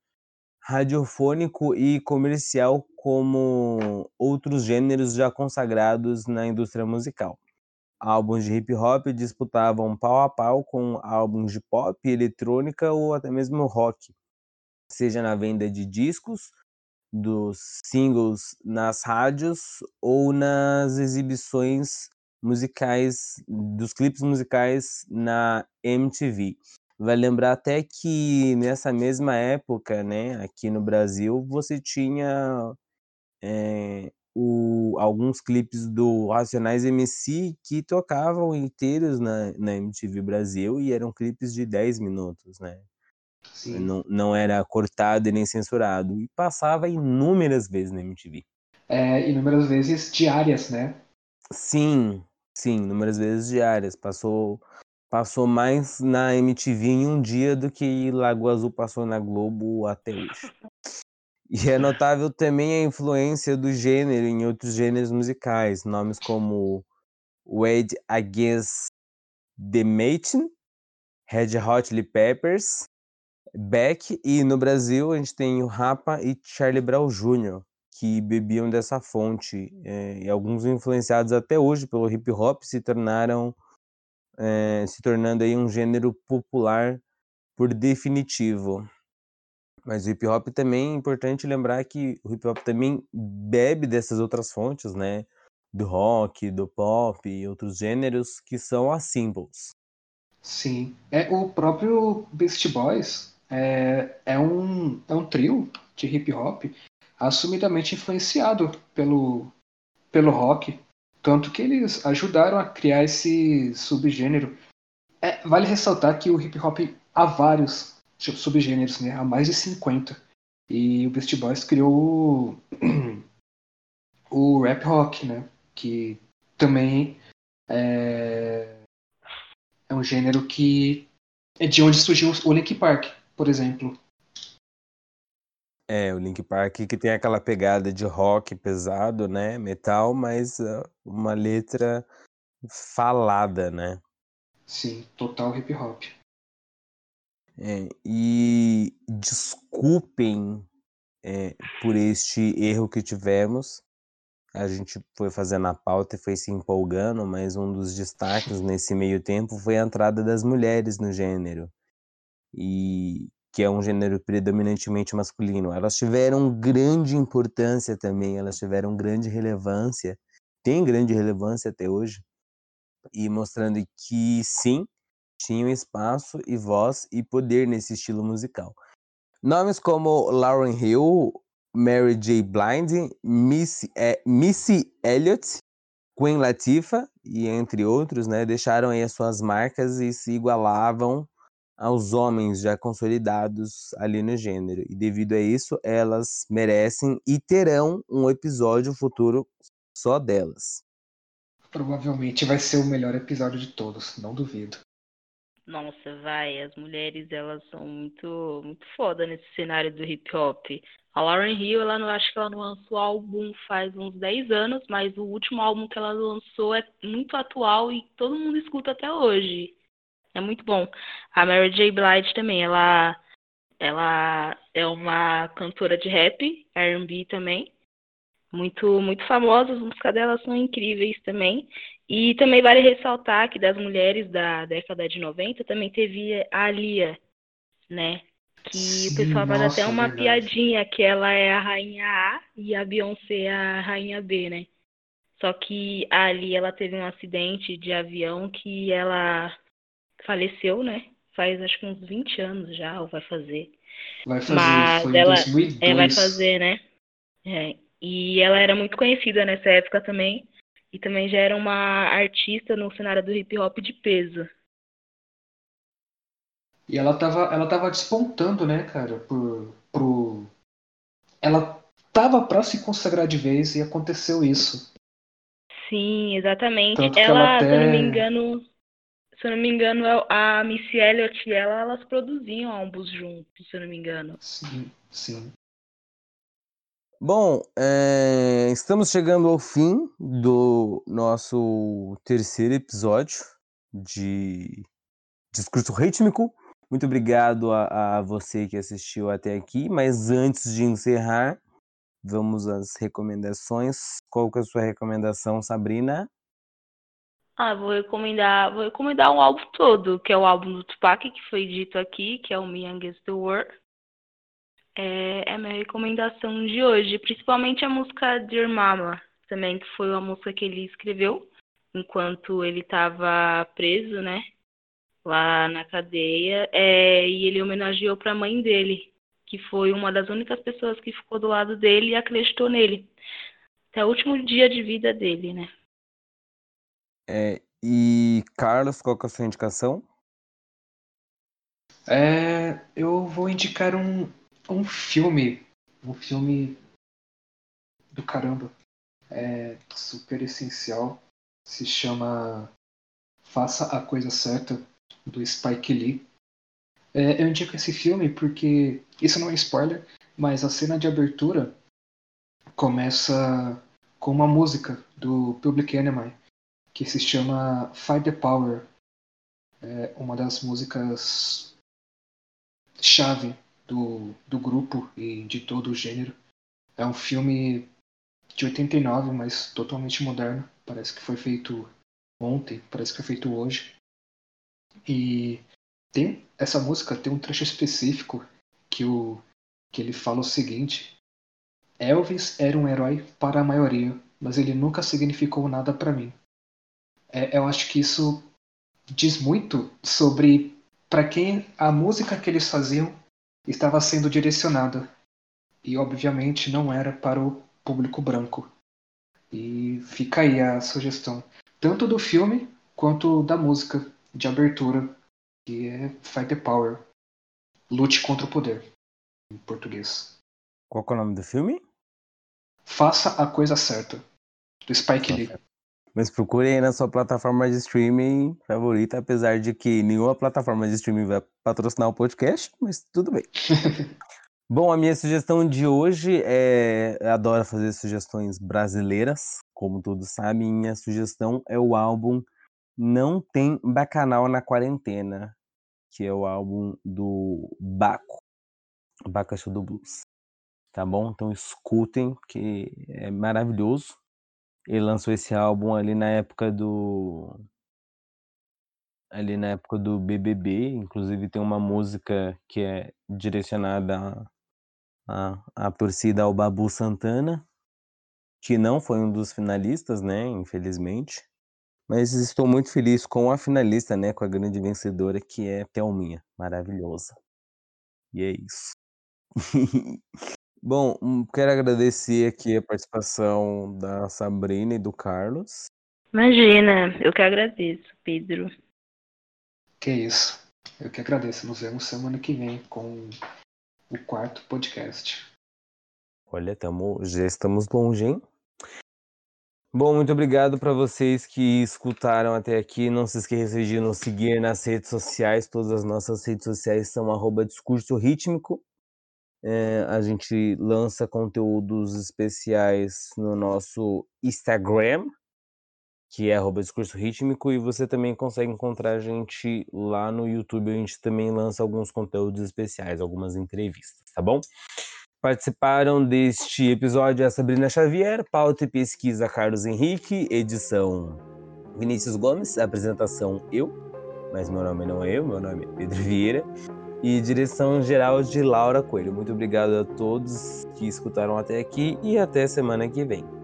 radiofônico e comercial como outros gêneros já consagrados na indústria musical. Álbuns de hip hop disputavam pau a pau com álbuns de pop, eletrônica ou até mesmo rock, seja na venda de discos, dos singles nas rádios ou nas exibições musicais, dos clipes musicais na MTV. Vai lembrar até que nessa mesma época, né, aqui no Brasil, você tinha é, o, alguns clipes do Racionais MC que tocavam inteiros na, na MTV Brasil e eram clipes de 10 minutos, né? Sim. Não, não era cortado e nem censurado. E passava inúmeras vezes na MTV. É, inúmeras vezes diárias, né? Sim, sim, inúmeras vezes diárias. Passou, passou mais na MTV em um dia do que Lagoa Azul passou na Globo até hoje. E é notável também a influência do gênero em outros gêneros musicais, nomes como Wade Against the Machine, Red Hot Chili Peppers, Beck e no Brasil a gente tem o Rapa e Charlie Brown Jr., que bebiam dessa fonte, é, e alguns influenciados até hoje pelo hip hop se tornaram é, se tornando aí um gênero popular por definitivo. Mas o hip hop também é importante lembrar que o hip hop também bebe dessas outras fontes, né? Do rock, do pop e outros gêneros que são as symbols. Sim. É, o próprio Beast Boys é, é, um, é um trio de hip hop assumidamente influenciado pelo, pelo rock. Tanto que eles ajudaram a criar esse subgênero. É, vale ressaltar que o hip hop há vários subgêneros, né? Há mais de 50. E o Beast Boys criou o, o rap rock, né? Que também é, é um gênero que é de onde surgiu o Link Park, por exemplo. É, o Link Park que tem aquela pegada de rock pesado, né? Metal, mas uh, uma letra falada, né? Sim, total hip hop. É, e desculpem é, por este erro que tivemos. A gente foi fazendo a pauta e foi se empolgando, mas um dos destaques nesse meio tempo foi a entrada das mulheres no gênero. E que é um gênero predominantemente masculino. Elas tiveram grande importância também, elas tiveram grande relevância, tem grande relevância até hoje, e mostrando que sim, tinham espaço e voz e poder nesse estilo musical. Nomes como Lauren Hill, Mary J. Blind, Missy, é, Missy Elliott, Queen Latifah e entre outros, né, deixaram aí as suas marcas e se igualavam aos homens já consolidados ali no gênero. E devido a isso, elas merecem e terão um episódio futuro só delas. Provavelmente vai ser o melhor episódio de todos, não duvido nossa, vai, as mulheres elas são muito, muito foda nesse cenário do hip hop. A Lauren Hill, ela não acho que ela não lançou álbum faz uns 10 anos, mas o último álbum que ela lançou é muito atual e todo mundo escuta até hoje. É muito bom. A Mary J. Blige também, ela ela é uma cantora de rap, R&B também. Muito muito famosa, as músicas dela são incríveis também. E também vale ressaltar que das mulheres da década de 90 também teve a Alia, né? Que Sim, o pessoal faz até uma verdade. piadinha que ela é a rainha A e a Beyoncé é a rainha B, né? Só que a Ali ela teve um acidente de avião que ela faleceu, né? Faz acho que uns 20 anos já, ou vai fazer. Vai fazer, Mas ela, em 2002. É, vai fazer, né? É. E ela era muito conhecida nessa época também e também já era uma artista no cenário do hip hop de peso. E ela tava, ela tava despontando, né, cara, por, pro... Ela tava pra se consagrar de vez e aconteceu isso. Sim, exatamente. Ela, ela até- se não me engano, se eu não me engano, a Missy Elliott e ela, elas produziam álbuns juntos, se eu não me engano. Sim, sim. Bom, é, estamos chegando ao fim do nosso terceiro episódio de Discurso Rítmico. Muito obrigado a, a você que assistiu até aqui, mas antes de encerrar, vamos às recomendações. Qual que é a sua recomendação, Sabrina? Ah, vou recomendar, vou recomendar um álbum todo, que é o álbum do Tupac, que foi dito aqui, que é o Me Against the World. É, é a minha recomendação de hoje, principalmente a música Dear Mama, também, que foi uma música que ele escreveu enquanto ele estava preso, né, lá na cadeia, é, e ele homenageou para a mãe dele, que foi uma das únicas pessoas que ficou do lado dele e acreditou nele, até o último dia de vida dele, né. É, e Carlos, qual que é a sua indicação? É, eu vou indicar um, um filme. Um filme do caramba. É super essencial. Se chama Faça a Coisa Certa, do Spike Lee. É, eu indico esse filme porque, isso não é spoiler, mas a cena de abertura começa com uma música do Public Enemy que se chama Fight the Power. É uma das músicas chave do, do grupo e de todo o gênero. É um filme de 89, mas totalmente moderno. Parece que foi feito ontem, parece que foi feito hoje. E tem essa música tem um trecho específico que o que ele fala o seguinte: Elvis era um herói para a maioria, mas ele nunca significou nada para mim. É, eu acho que isso diz muito sobre para quem a música que eles faziam estava sendo direcionada. E obviamente não era para o público branco. E fica aí a sugestão, tanto do filme quanto da música de abertura, que é Fight the Power. Lute contra o poder, em português. Qual que é o nome do filme? Faça a coisa certa, do Spike Lee. Mas procure aí na sua plataforma de streaming favorita, apesar de que nenhuma plataforma de streaming vai patrocinar o podcast, mas tudo bem. Bom, a minha sugestão de hoje é. Eu adoro fazer sugestões brasileiras, como todos sabem. Minha sugestão é o álbum Não Tem Bacanal na Quarentena, que é o álbum do Baco, Bacaxu do Blues. Tá bom? Então escutem, que é maravilhoso. Ele lançou esse álbum ali na época do. Ali na época do BBB, inclusive tem uma música que é direcionada à, à torcida ao Babu Santana, que não foi um dos finalistas, né, infelizmente. Mas estou muito feliz com a finalista, né, com a grande vencedora, que é Thelminha, maravilhosa. E é isso. Bom, hum, quero agradecer aqui a participação da Sabrina e do Carlos. Imagina, eu que agradeço, Pedro. Que isso. Eu que agradeço. Nos vemos semana que vem com o quarto podcast. Olha, tamo, já estamos longe, hein? Bom, muito obrigado para vocês que escutaram até aqui. Não se esqueça de nos seguir nas redes sociais. Todas as nossas redes sociais são arroba discurso rítmico. É, a gente lança conteúdos especiais no nosso Instagram, que é arroba discurso rítmico, e você também consegue encontrar a gente lá no YouTube. A gente também lança alguns conteúdos especiais, algumas entrevistas, tá bom? Participaram deste episódio a Sabrina Xavier, pauta e pesquisa Carlos Henrique, edição Vinícius Gomes, apresentação eu, mas meu nome não é eu, meu nome é Pedro Vieira, e direção geral de Laura Coelho. Muito obrigado a todos que escutaram até aqui e até semana que vem.